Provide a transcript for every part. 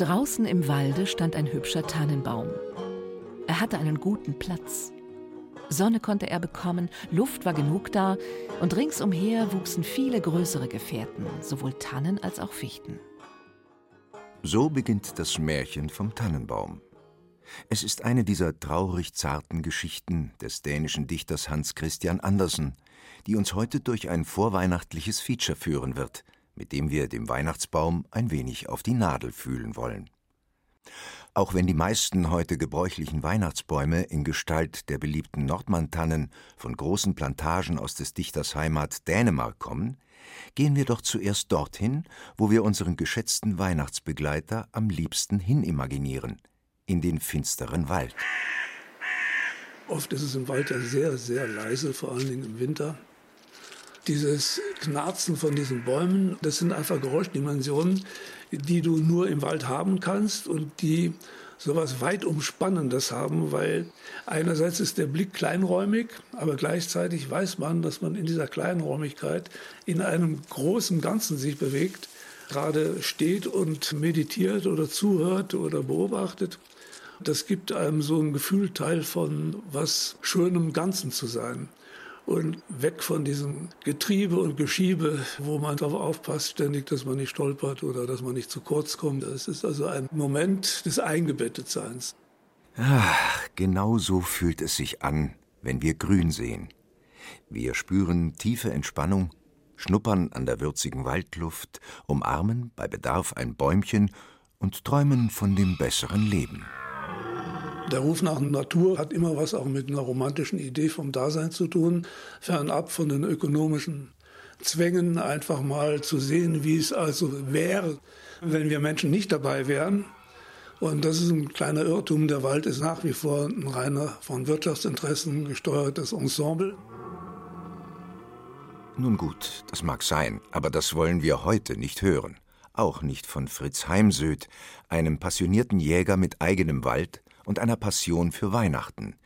Draußen im Walde stand ein hübscher Tannenbaum. Er hatte einen guten Platz. Sonne konnte er bekommen, Luft war genug da, und ringsumher wuchsen viele größere Gefährten, sowohl Tannen als auch Fichten. So beginnt das Märchen vom Tannenbaum. Es ist eine dieser traurig zarten Geschichten des dänischen Dichters Hans Christian Andersen, die uns heute durch ein vorweihnachtliches Feature führen wird, mit dem wir dem Weihnachtsbaum ein wenig auf die Nadel fühlen wollen. Auch wenn die meisten heute gebräuchlichen Weihnachtsbäume in Gestalt der beliebten Nordmantannen von großen Plantagen aus des Dichters Heimat Dänemark kommen, gehen wir doch zuerst dorthin, wo wir unseren geschätzten Weihnachtsbegleiter am liebsten hinimaginieren, in den finsteren Wald. Oft ist es im Wald ja sehr, sehr leise, vor allen Dingen im Winter. Dieses Knarzen von diesen Bäumen, das sind einfach Geräuschdimensionen, die du nur im Wald haben kannst und die sowas weit umspannendes haben, weil einerseits ist der Blick kleinräumig, aber gleichzeitig weiß man, dass man in dieser Kleinräumigkeit in einem großen Ganzen sich bewegt, gerade steht und meditiert oder zuhört oder beobachtet. Das gibt einem so ein Gefühl, Teil von was Schönem Ganzen zu sein und weg von diesem Getriebe und Geschiebe, wo man darauf aufpasst, ständig, dass man nicht stolpert oder dass man nicht zu kurz kommt. Es ist also ein Moment des Eingebettetseins. Ach, genau so fühlt es sich an, wenn wir grün sehen. Wir spüren tiefe Entspannung, schnuppern an der würzigen Waldluft, umarmen bei Bedarf ein Bäumchen und träumen von dem besseren Leben. Der Ruf nach Natur hat immer was auch mit einer romantischen Idee vom Dasein zu tun, fernab von den ökonomischen Zwängen, einfach mal zu sehen, wie es also wäre, wenn wir Menschen nicht dabei wären. Und das ist ein kleiner Irrtum. Der Wald ist nach wie vor ein reiner von Wirtschaftsinteressen gesteuertes Ensemble. Nun gut, das mag sein, aber das wollen wir heute nicht hören. Auch nicht von Fritz Heimsöth, einem passionierten Jäger mit eigenem Wald, und einer Passion für Weihnachten,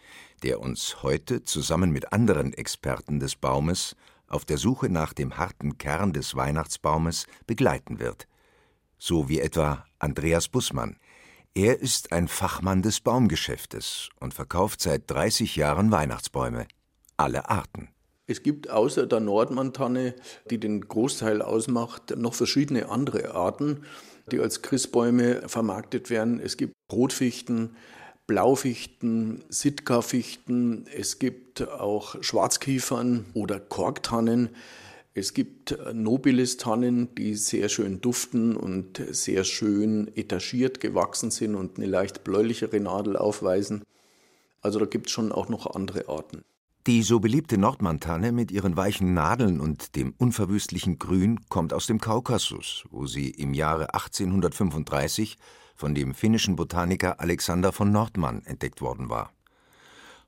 der uns heute zusammen mit anderen Experten des Baumes auf der Suche nach dem harten Kern des Weihnachtsbaumes begleiten wird, so wie etwa Andreas Bussmann. Er ist ein Fachmann des Baumgeschäftes und verkauft seit 30 Jahren Weihnachtsbäume, alle Arten. Es gibt außer der Nordmantanne, die den Großteil ausmacht, noch verschiedene andere Arten, die als Christbäume vermarktet werden. Es gibt Rotfichten, Blaufichten, Sitka-Fichten, es gibt auch Schwarzkiefern oder Korktannen. Es gibt Nobilis-Tannen, die sehr schön duften und sehr schön etagiert gewachsen sind und eine leicht bläulichere Nadel aufweisen. Also da gibt es schon auch noch andere Arten. Die so beliebte Nordmantanne mit ihren weichen Nadeln und dem unverwüstlichen Grün kommt aus dem Kaukasus, wo sie im Jahre 1835 von dem finnischen Botaniker Alexander von Nordmann entdeckt worden war.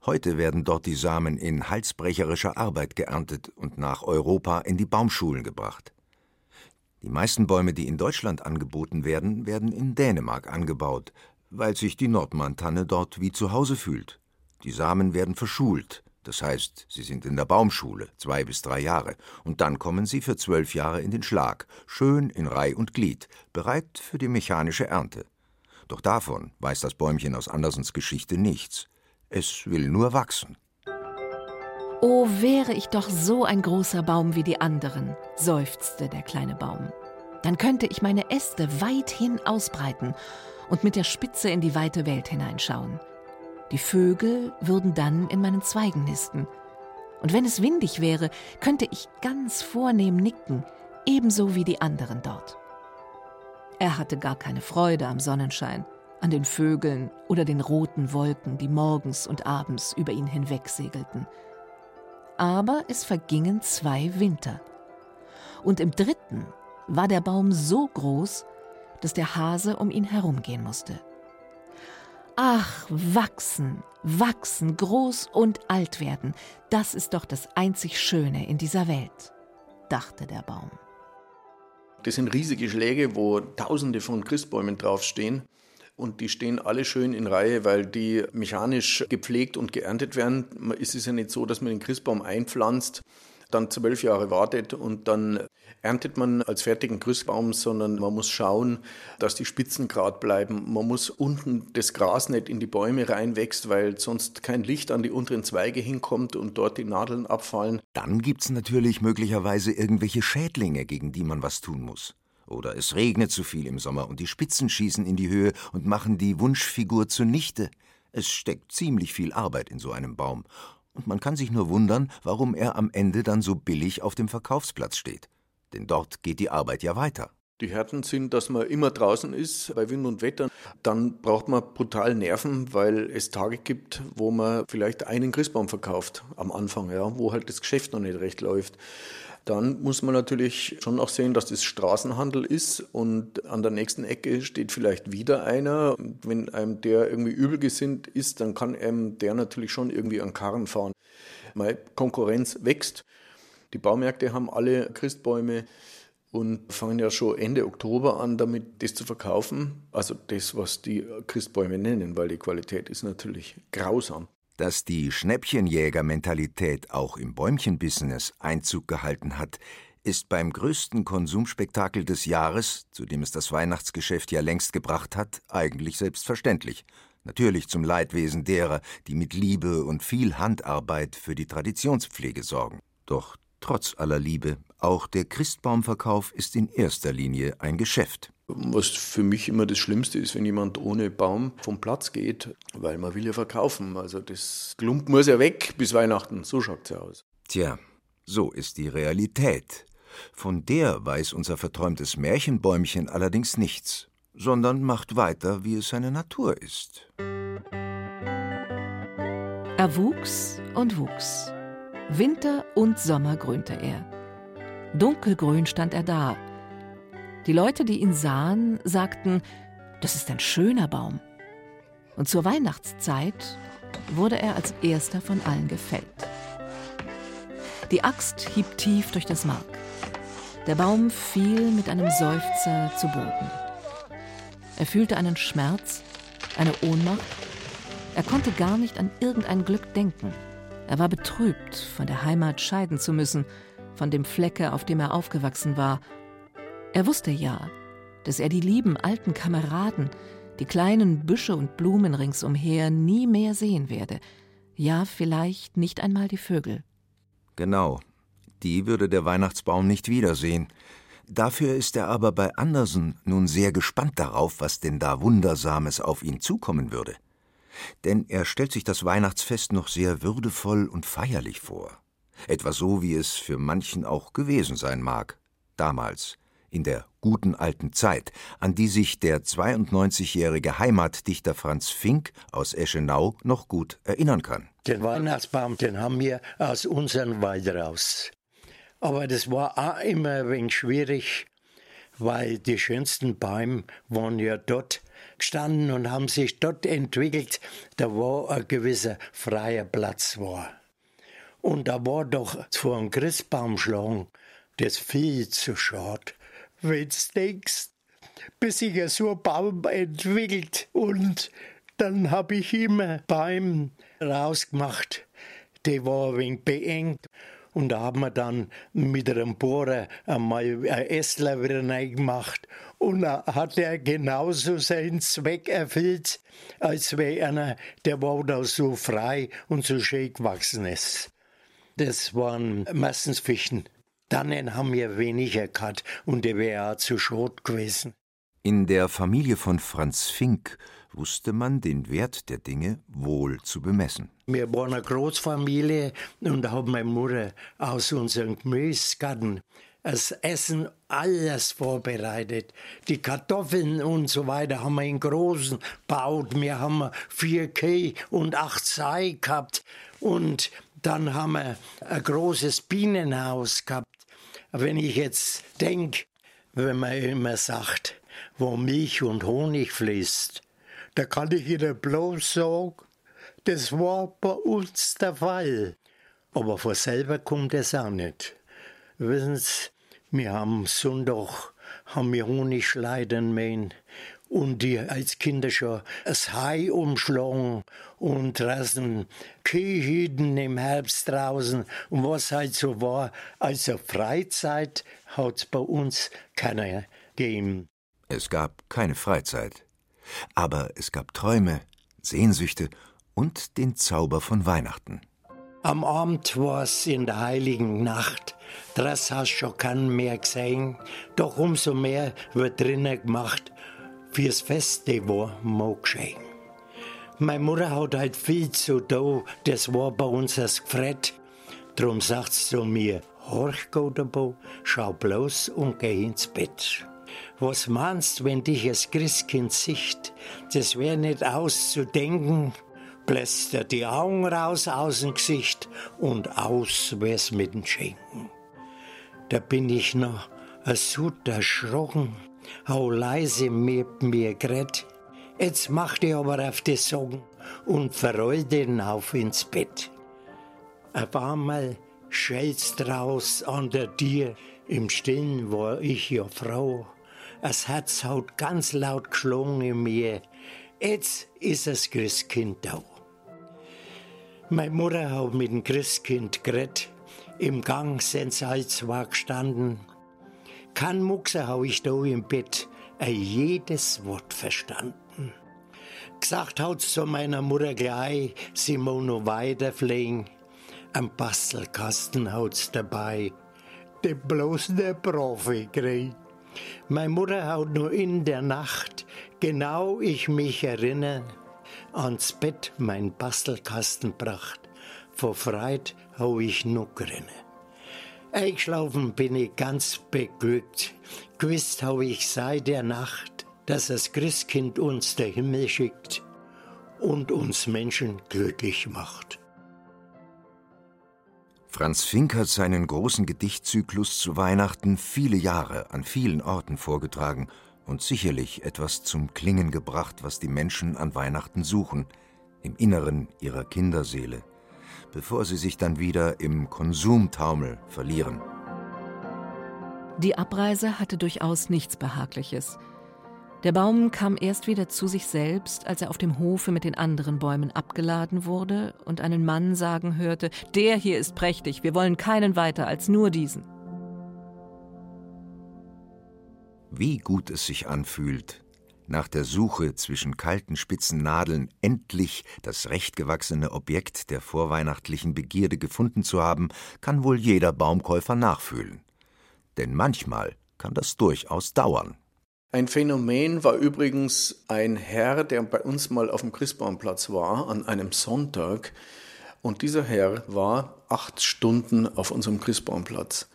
Heute werden dort die Samen in halsbrecherischer Arbeit geerntet und nach Europa in die Baumschulen gebracht. Die meisten Bäume, die in Deutschland angeboten werden, werden in Dänemark angebaut, weil sich die Nordmann-Tanne dort wie zu Hause fühlt. Die Samen werden verschult, das heißt, sie sind in der Baumschule, zwei bis drei Jahre, und dann kommen sie für zwölf Jahre in den Schlag, schön in Reih und Glied, bereit für die mechanische Ernte. Doch davon weiß das Bäumchen aus Andersens Geschichte nichts. Es will nur wachsen. Oh, wäre ich doch so ein großer Baum wie die anderen, seufzte der kleine Baum. Dann könnte ich meine Äste weithin ausbreiten und mit der Spitze in die weite Welt hineinschauen. Die Vögel würden dann in meinen Zweigen nisten. Und wenn es windig wäre, könnte ich ganz vornehm nicken, ebenso wie die anderen dort. Er hatte gar keine Freude am Sonnenschein, an den Vögeln oder den roten Wolken, die morgens und abends über ihn hinwegsegelten. Aber es vergingen zwei Winter. Und im dritten war der Baum so groß, dass der Hase um ihn herumgehen musste. Ach, wachsen, wachsen, groß und alt werden, das ist doch das einzig Schöne in dieser Welt, dachte der Baum. Das sind riesige Schläge, wo tausende von Christbäumen draufstehen. Und die stehen alle schön in Reihe, weil die mechanisch gepflegt und geerntet werden. Es ist ja nicht so, dass man den Christbaum einpflanzt, dann zwölf Jahre wartet und dann erntet man als fertigen Christbaum, sondern man muss schauen, dass die Spitzen gerade bleiben. Man muss unten das Gras nicht in die Bäume reinwächst, weil sonst kein Licht an die unteren Zweige hinkommt und dort die Nadeln abfallen. Dann gibt's natürlich möglicherweise irgendwelche Schädlinge, gegen die man was tun muss. Oder es regnet zu viel im Sommer und die Spitzen schießen in die Höhe und machen die Wunschfigur zunichte. Es steckt ziemlich viel Arbeit in so einem Baum. Und man kann sich nur wundern, warum er am Ende dann so billig auf dem Verkaufsplatz steht. Denn dort geht die Arbeit ja weiter. Die Härten sind, dass man immer draußen ist bei Wind und Wetter. Dann braucht man brutal Nerven, weil es Tage gibt, wo man vielleicht einen Christbaum verkauft am Anfang, ja, wo halt das Geschäft noch nicht recht läuft. Dann muss man natürlich schon auch sehen, dass das Straßenhandel ist und an der nächsten Ecke steht vielleicht wieder einer. Wenn einem der irgendwie übelgesinnt ist, dann kann einem der natürlich schon irgendwie an Karren fahren. Meine Konkurrenz wächst. Die Baumärkte haben alle Christbäume und fangen ja schon Ende Oktober an, damit das zu verkaufen. Also das, was die Christbäume nennen, weil die Qualität ist natürlich grausam. Dass die Schnäppchenjäger-Mentalität auch im Bäumchenbusiness Einzug gehalten hat, ist beim größten Konsumspektakel des Jahres, zu dem es das Weihnachtsgeschäft ja längst gebracht hat, eigentlich selbstverständlich. Natürlich zum Leidwesen derer, die mit Liebe und viel Handarbeit für die Traditionspflege sorgen. Doch trotz aller Liebe, auch der Christbaumverkauf ist in erster Linie ein Geschäft. Was für mich immer das Schlimmste ist, wenn jemand ohne Baum vom Platz geht, weil man will ja verkaufen. Also das Klump muss ja weg bis Weihnachten. So schaut's ja aus. Tja, so ist die Realität. Von der weiß unser verträumtes Märchenbäumchen allerdings nichts, sondern macht weiter, wie es seine Natur ist. Er wuchs und wuchs. Winter und Sommer grünte er. Dunkelgrün stand er da, die Leute, die ihn sahen, sagten, das ist ein schöner Baum. Und zur Weihnachtszeit wurde er als erster von allen gefällt. Die Axt hieb tief durch das Mark. Der Baum fiel mit einem Seufzer zu Boden. Er fühlte einen Schmerz, eine Ohnmacht. Er konnte gar nicht an irgendein Glück denken. Er war betrübt, von der Heimat scheiden zu müssen, von dem Flecke, auf dem er aufgewachsen war, er wusste ja, dass er die lieben alten Kameraden, die kleinen Büsche und Blumen ringsumher nie mehr sehen werde, ja vielleicht nicht einmal die Vögel. Genau, die würde der Weihnachtsbaum nicht wiedersehen. Dafür ist er aber bei Andersen nun sehr gespannt darauf, was denn da Wundersames auf ihn zukommen würde. Denn er stellt sich das Weihnachtsfest noch sehr würdevoll und feierlich vor. Etwa so, wie es für manchen auch gewesen sein mag, damals, in der guten alten Zeit, an die sich der 92-jährige Heimatdichter Franz Fink aus Eschenau noch gut erinnern kann. Den Weihnachtsbaum, den haben wir aus unserem Wald raus. Aber das war auch immer ein wenig schwierig, weil die schönsten Bäume waren ja dort gestanden und haben sich dort entwickelt, da war ein gewisser freier Platz war. Und da war doch vor einem Christbaum schlagen das viel zu schade wenn's denkst, bis sich so ein Baum entwickelt. Und dann habe ich immer Bäume rausgemacht. Die war ein wenig beengt. Und da haben wir dann mit einem Bohrer einmal ein Essler wieder reingemacht. Und hat er genauso seinen Zweck erfüllt, als wäre einer, der war da so frei und so schön gewachsen ist. Das waren meistens Fichten. Dann haben wir weniger gehabt und der wäre auch zu Schrot gewesen. In der Familie von Franz Fink wusste man den Wert der Dinge wohl zu bemessen. Wir waren eine Großfamilie und da hat meine Mutter aus unserem Gemüsegarten das Essen alles vorbereitet. Die Kartoffeln und so weiter haben wir in großen gebaut. Wir haben vier Kühe und acht Sei gehabt. Und dann haben wir ein großes Bienenhaus gehabt. Wenn ich jetzt denke, wenn man immer sagt, wo Milch und Honig fließt, da kann ich Ihnen bloß sagen, das war bei uns der Fall. Aber von selber kommt es auch nicht. Wissen Sie, wir haben Sonntag haben wir Honig schleiden müssen und die als Kinder schon das Hai umschlagen und draußen Kühhüten im Herbst draußen und was halt so war. Also Freizeit hat bei uns keiner gegeben. Es gab keine Freizeit. Aber es gab Träume, Sehnsüchte und den Zauber von Weihnachten. Am Abend war's in der heiligen Nacht. Das hast schon keinen mehr gesehen. Doch umso mehr wird drinnen gemacht. Fürs Feste war mal geschehen. Meine Mutter hat halt viel zu tun. Das war bei uns das Gefret. Drum sagt's zu mir, horch, Godabo, schau bloß und geh ins Bett. Was meinst, wenn dich das Christkind sicht? Das wär nicht auszudenken. Bläst er die Augen raus aus dem Gesicht und aus wär's mit den Schenken. Da bin ich noch sud erschrocken, hau leise mit mir gret. Jetzt macht ich aber auf die Socken und verroll den auf ins Bett. Auf einmal schellt's draus an der Tür, im Stillen war ich ja froh. Es Herz haut ganz laut geschlungen in mir. Jetzt ist das Christkind da. Meine Mutter hat mit dem Christkind geredet. Im Gang sind sie zwar gestanden. Kein Muxer hab ich da im Bett ein jedes Wort verstanden. Gesagt hat zu meiner Mutter gleich, sie muss noch weiter fliegen. Am Bastelkasten hat's dabei, den bloß der Profi kriegt. Meine Mutter hat nur in der Nacht, genau ich mich erinnere, ans Bett mein Bastelkasten bracht. Vor Freit hau ich nur grinne. Eingeschlafen bin ich ganz beglückt. Gewusst hau ich seit der Nacht, dass das Christkind uns der Himmel schickt und uns Menschen glücklich macht. Franz Fink hat seinen großen Gedichtzyklus zu Weihnachten viele Jahre an vielen Orten vorgetragen und sicherlich etwas zum Klingen gebracht, was die Menschen an Weihnachten suchen, im Inneren ihrer Kinderseele, bevor sie sich dann wieder im Konsumtaumel verlieren. Die Abreise hatte durchaus nichts Behagliches. Der Baum kam erst wieder zu sich selbst, als er auf dem Hofe mit den anderen Bäumen abgeladen wurde und einen Mann sagen hörte, der hier ist prächtig, wir wollen keinen weiter als nur diesen. Wie gut es sich anfühlt, nach der Suche zwischen kalten spitzen Nadeln endlich das rechtgewachsene Objekt der vorweihnachtlichen Begierde gefunden zu haben, kann wohl jeder Baumkäufer nachfühlen. Denn manchmal kann das durchaus dauern. Ein Phänomen war übrigens ein Herr, der bei uns mal auf dem Christbaumplatz war, an einem Sonntag. Und dieser Herr war acht Stunden auf unserem Christbaumplatz.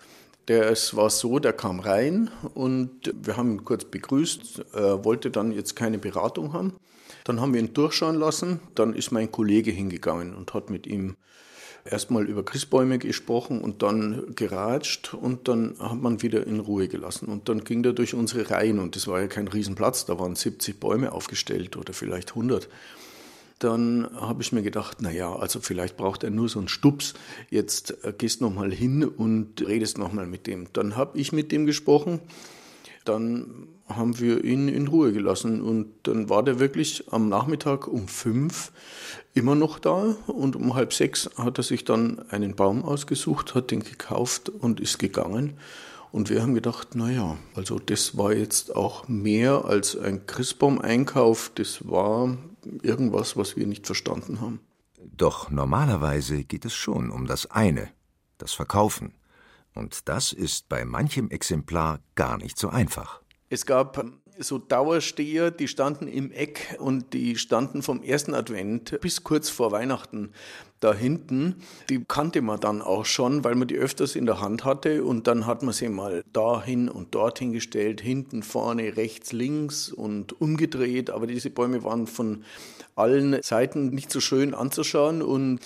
Der, es war so, der kam rein und wir haben ihn kurz begrüßt, äh, wollte dann jetzt keine Beratung haben. Dann haben wir ihn durchschauen lassen. Dann ist mein Kollege hingegangen und hat mit ihm erstmal über Christbäume gesprochen und dann geratscht und dann hat man wieder in Ruhe gelassen. Und dann ging er durch unsere Reihen und das war ja kein Riesenplatz, da waren 70 Bäume aufgestellt oder vielleicht 100 dann habe ich mir gedacht, naja, also vielleicht braucht er nur so einen Stups. Jetzt äh, gehst noch mal hin und redest noch mal mit dem. Dann habe ich mit dem gesprochen. Dann haben wir ihn in Ruhe gelassen und dann war der wirklich am Nachmittag um fünf immer noch da und um halb sechs hat er sich dann einen Baum ausgesucht, hat den gekauft und ist gegangen. Und wir haben gedacht, naja, also das war jetzt auch mehr als ein Christbaum-Einkauf, das war irgendwas, was wir nicht verstanden haben. Doch normalerweise geht es schon um das eine, das Verkaufen. Und das ist bei manchem Exemplar gar nicht so einfach. Es gab so Dauersteher, die standen im Eck und die standen vom ersten Advent bis kurz vor Weihnachten da hinten. Die kannte man dann auch schon, weil man die öfters in der Hand hatte und dann hat man sie mal dahin und dorthin gestellt, hinten, vorne, rechts, links und umgedreht. Aber diese Bäume waren von allen Seiten nicht so schön anzuschauen und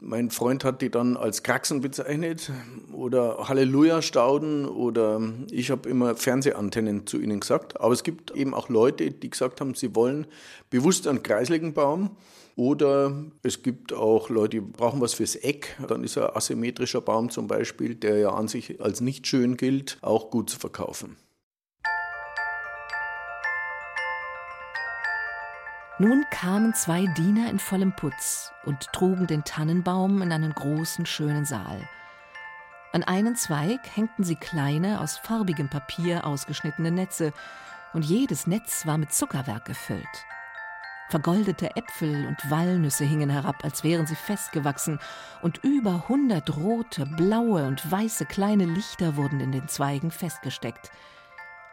mein Freund hat die dann als Kraxen bezeichnet oder Halleluja-Stauden oder ich habe immer Fernsehantennen zu ihnen gesagt. Aber es gibt eben auch Leute, die gesagt haben, sie wollen bewusst einen kreisligen Baum. Oder es gibt auch Leute, die brauchen was fürs Eck. Dann ist ein asymmetrischer Baum zum Beispiel, der ja an sich als nicht schön gilt, auch gut zu verkaufen. Nun kamen zwei Diener in vollem Putz und trugen den Tannenbaum in einen großen, schönen Saal. An einen Zweig hängten sie kleine, aus farbigem Papier ausgeschnittene Netze, und jedes Netz war mit Zuckerwerk gefüllt. Vergoldete Äpfel und Walnüsse hingen herab, als wären sie festgewachsen, und über hundert rote, blaue und weiße kleine Lichter wurden in den Zweigen festgesteckt.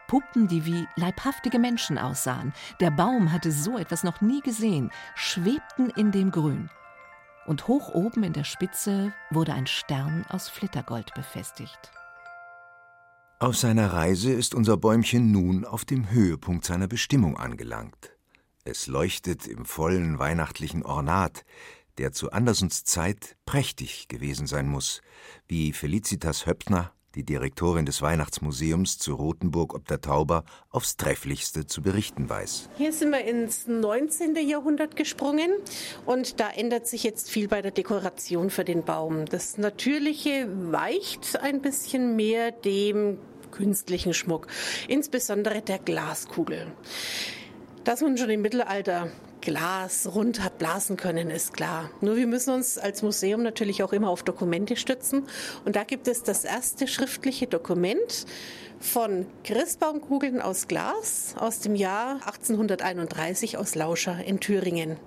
Puppen, die wie leibhaftige Menschen aussahen, der Baum hatte so etwas noch nie gesehen, schwebten in dem Grün. Und hoch oben in der Spitze wurde ein Stern aus Flittergold befestigt. Auf seiner Reise ist unser Bäumchen nun auf dem Höhepunkt seiner Bestimmung angelangt. Es leuchtet im vollen weihnachtlichen Ornat, der zu Andersens Zeit prächtig gewesen sein muss, wie Felicitas Höppner, die Direktorin des Weihnachtsmuseums zu Rothenburg ob der Tauber, aufs Trefflichste zu berichten weiß. Hier sind wir ins 19. Jahrhundert gesprungen und da ändert sich jetzt viel bei der Dekoration für den Baum. Das Natürliche weicht ein bisschen mehr dem künstlichen Schmuck, insbesondere der Glaskugel. Dass man schon im Mittelalter Glas rund hat blasen können, ist klar. Nur wir müssen uns als Museum natürlich auch immer auf Dokumente stützen. Und da gibt es das erste schriftliche Dokument von Christbaumkugeln aus Glas aus dem Jahr 1831 aus Lauscher in Thüringen.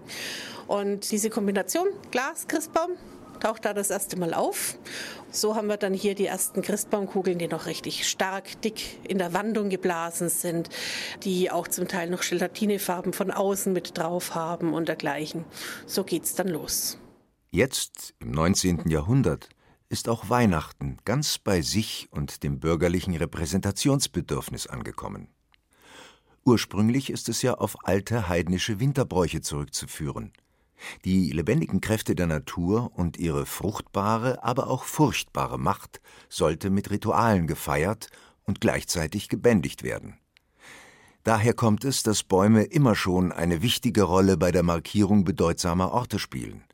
Und diese Kombination Glas, Christbaum, taucht da das erste Mal auf. So haben wir dann hier die ersten Christbaumkugeln, die noch richtig stark dick in der Wandung geblasen sind, die auch zum Teil noch Gelatinefarben von außen mit drauf haben und dergleichen. So geht's dann los. Jetzt, im 19. Jahrhundert, ist auch Weihnachten ganz bei sich und dem bürgerlichen Repräsentationsbedürfnis angekommen. Ursprünglich ist es ja auf alte heidnische Winterbräuche zurückzuführen – die lebendigen Kräfte der Natur und ihre fruchtbare, aber auch furchtbare Macht sollte mit Ritualen gefeiert und gleichzeitig gebändigt werden. Daher kommt es, dass Bäume immer schon eine wichtige Rolle bei der Markierung bedeutsamer Orte spielen.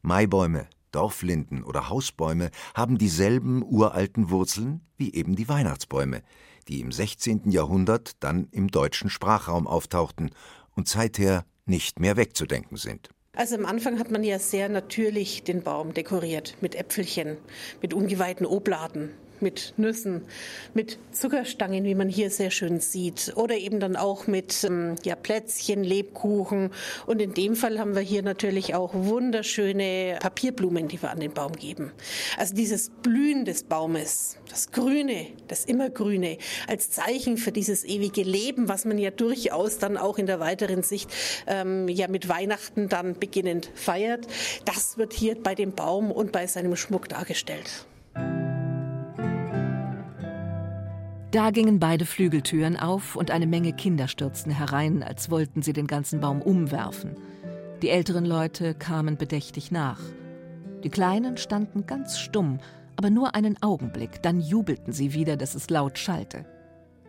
Maibäume, Dorflinden oder Hausbäume haben dieselben uralten Wurzeln wie eben die Weihnachtsbäume, die im 16. Jahrhundert dann im deutschen Sprachraum auftauchten und seither nicht mehr wegzudenken sind. Also am Anfang hat man ja sehr natürlich den Baum dekoriert mit Äpfelchen, mit ungeweihten Obladen, mit Nüssen, mit Zuckerstangen, wie man hier sehr schön sieht, oder eben dann auch mit ähm, ja, Plätzchen, Lebkuchen. Und in dem Fall haben wir hier natürlich auch wunderschöne Papierblumen, die wir an den Baum geben. Also dieses Blühen des Baumes, das Grüne, das Immergrüne, als Zeichen für dieses ewige Leben, was man ja durchaus dann auch in der weiteren Sicht ähm, ja mit Weihnachten dann beginnend feiert, das wird hier bei dem Baum und bei seinem Schmuck dargestellt. Da gingen beide Flügeltüren auf und eine Menge Kinder stürzten herein, als wollten sie den ganzen Baum umwerfen. Die älteren Leute kamen bedächtig nach. Die Kleinen standen ganz stumm, aber nur einen Augenblick, dann jubelten sie wieder, dass es laut schallte.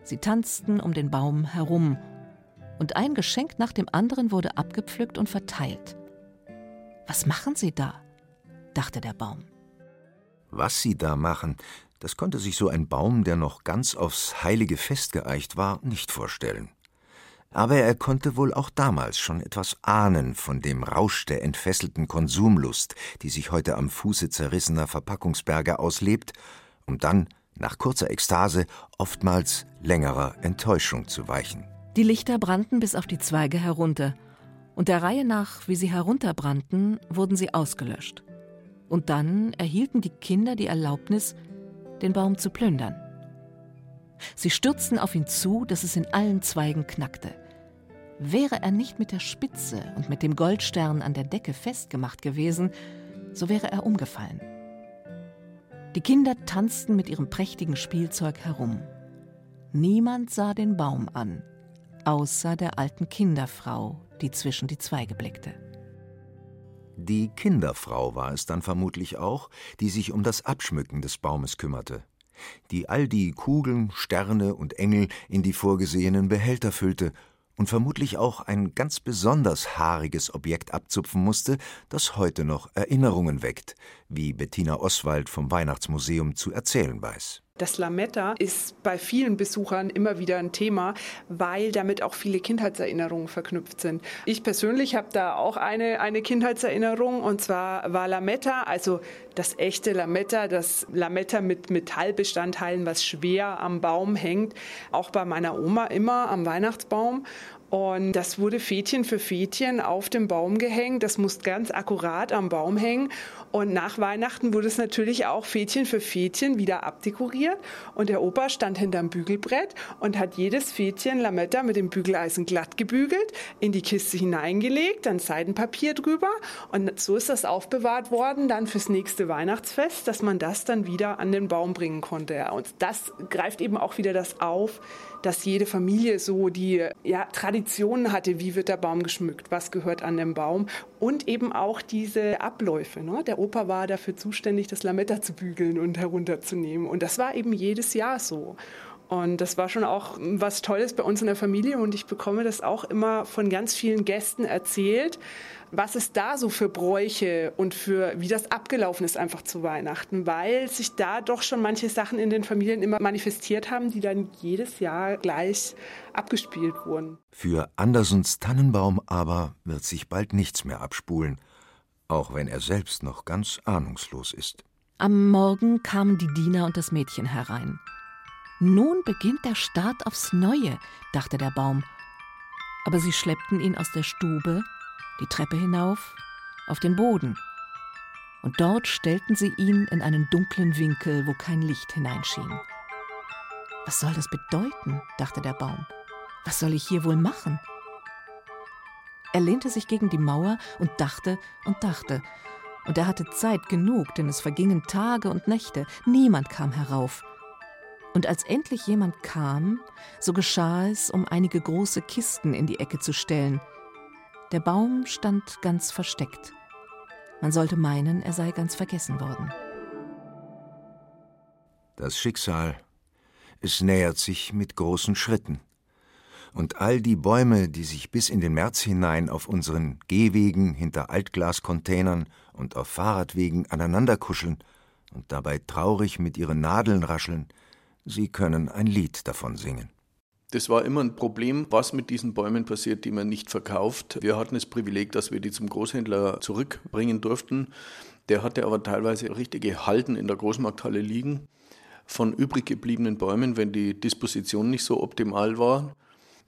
Sie tanzten um den Baum herum, und ein Geschenk nach dem anderen wurde abgepflückt und verteilt. Was machen Sie da? dachte der Baum. Was Sie da machen, das konnte sich so ein Baum, der noch ganz aufs heilige Fest geeicht war, nicht vorstellen. Aber er konnte wohl auch damals schon etwas ahnen von dem Rausch der entfesselten Konsumlust, die sich heute am Fuße zerrissener Verpackungsberge auslebt, um dann, nach kurzer Ekstase, oftmals längerer Enttäuschung zu weichen. Die Lichter brannten bis auf die Zweige herunter, und der Reihe nach, wie sie herunterbrannten, wurden sie ausgelöscht. Und dann erhielten die Kinder die Erlaubnis, den Baum zu plündern. Sie stürzten auf ihn zu, dass es in allen Zweigen knackte. Wäre er nicht mit der Spitze und mit dem Goldstern an der Decke festgemacht gewesen, so wäre er umgefallen. Die Kinder tanzten mit ihrem prächtigen Spielzeug herum. Niemand sah den Baum an, außer der alten Kinderfrau, die zwischen die Zweige blickte. Die Kinderfrau war es dann vermutlich auch, die sich um das Abschmücken des Baumes kümmerte, die all die Kugeln, Sterne und Engel in die vorgesehenen Behälter füllte und vermutlich auch ein ganz besonders haariges Objekt abzupfen musste, das heute noch Erinnerungen weckt, wie Bettina Oswald vom Weihnachtsmuseum zu erzählen weiß. Das Lametta ist bei vielen Besuchern immer wieder ein Thema, weil damit auch viele Kindheitserinnerungen verknüpft sind. Ich persönlich habe da auch eine, eine Kindheitserinnerung und zwar war Lametta, also das echte Lametta, das Lametta mit Metallbestandteilen, was schwer am Baum hängt, auch bei meiner Oma immer am Weihnachtsbaum. Und das wurde Fädchen für Fädchen auf dem Baum gehängt. Das muss ganz akkurat am Baum hängen. Und nach Weihnachten wurde es natürlich auch Fädchen für Fädchen wieder abdekoriert. Und der Opa stand hinterm Bügelbrett und hat jedes Fädchen Lametta mit dem Bügeleisen glatt gebügelt, in die Kiste hineingelegt, dann Seidenpapier drüber. Und so ist das aufbewahrt worden, dann fürs nächste Weihnachtsfest, dass man das dann wieder an den Baum bringen konnte. Und das greift eben auch wieder das auf, dass jede Familie so die ja, Traditionen hatte, wie wird der Baum geschmückt, was gehört an den Baum und eben auch diese Abläufe. Ne? Der Opa war dafür zuständig, das Lametta zu bügeln und herunterzunehmen und das war eben jedes Jahr so. Und das war schon auch was Tolles bei uns in der Familie und ich bekomme das auch immer von ganz vielen Gästen erzählt, was es da so für Bräuche und für wie das abgelaufen ist einfach zu Weihnachten, weil sich da doch schon manche Sachen in den Familien immer manifestiert haben, die dann jedes Jahr gleich abgespielt wurden. Für Andersens Tannenbaum aber wird sich bald nichts mehr abspulen, auch wenn er selbst noch ganz ahnungslos ist. Am Morgen kamen die Diener und das Mädchen herein. Nun beginnt der Start aufs Neue, dachte der Baum. Aber sie schleppten ihn aus der Stube, die Treppe hinauf, auf den Boden. Und dort stellten sie ihn in einen dunklen Winkel, wo kein Licht hineinschien. Was soll das bedeuten? dachte der Baum. Was soll ich hier wohl machen? Er lehnte sich gegen die Mauer und dachte und dachte. Und er hatte Zeit genug, denn es vergingen Tage und Nächte. Niemand kam herauf. Und als endlich jemand kam, so geschah es, um einige große Kisten in die Ecke zu stellen. Der Baum stand ganz versteckt. Man sollte meinen, er sei ganz vergessen worden. Das Schicksal, es nähert sich mit großen Schritten. Und all die Bäume, die sich bis in den März hinein auf unseren Gehwegen hinter Altglascontainern und auf Fahrradwegen aneinanderkuscheln und dabei traurig mit ihren Nadeln rascheln, Sie können ein Lied davon singen. Das war immer ein Problem, was mit diesen Bäumen passiert, die man nicht verkauft. Wir hatten das Privileg, dass wir die zum Großhändler zurückbringen durften. Der hatte aber teilweise richtige Halden in der Großmarkthalle liegen von übrig gebliebenen Bäumen, wenn die Disposition nicht so optimal war.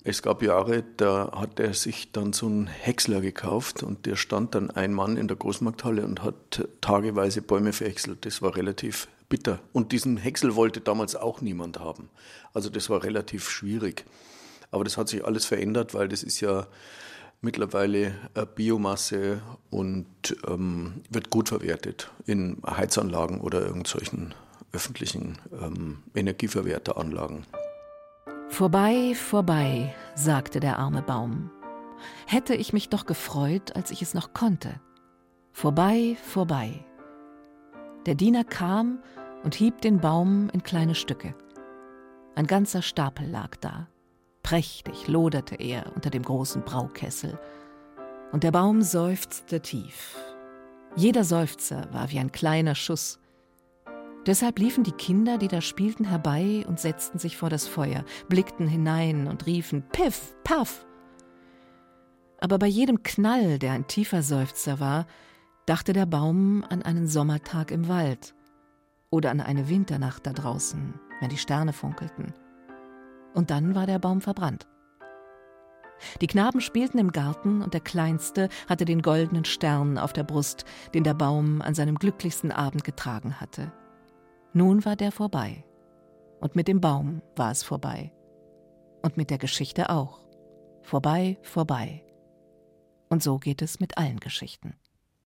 Es gab Jahre, da hat er sich dann so einen Häcksler gekauft und der stand dann ein Mann in der Großmarkthalle und hat tageweise Bäume verhäckselt. Das war relativ bitter. Und diesen Häcksel wollte damals auch niemand haben. Also das war relativ schwierig. Aber das hat sich alles verändert, weil das ist ja mittlerweile Biomasse und ähm, wird gut verwertet in Heizanlagen oder irgendwelchen öffentlichen ähm, Energieverwerteranlagen. Vorbei, vorbei, sagte der arme Baum. Hätte ich mich doch gefreut, als ich es noch konnte. Vorbei, vorbei. Der Diener kam und hieb den Baum in kleine Stücke. Ein ganzer Stapel lag da. Prächtig loderte er unter dem großen Braukessel. Und der Baum seufzte tief. Jeder Seufzer war wie ein kleiner Schuss. Deshalb liefen die Kinder, die da spielten, herbei und setzten sich vor das Feuer, blickten hinein und riefen Piff, Paff. Aber bei jedem Knall, der ein tiefer Seufzer war, dachte der Baum an einen Sommertag im Wald oder an eine Winternacht da draußen, wenn die Sterne funkelten. Und dann war der Baum verbrannt. Die Knaben spielten im Garten und der Kleinste hatte den goldenen Stern auf der Brust, den der Baum an seinem glücklichsten Abend getragen hatte. Nun war der vorbei. Und mit dem Baum war es vorbei. Und mit der Geschichte auch. Vorbei, vorbei. Und so geht es mit allen Geschichten.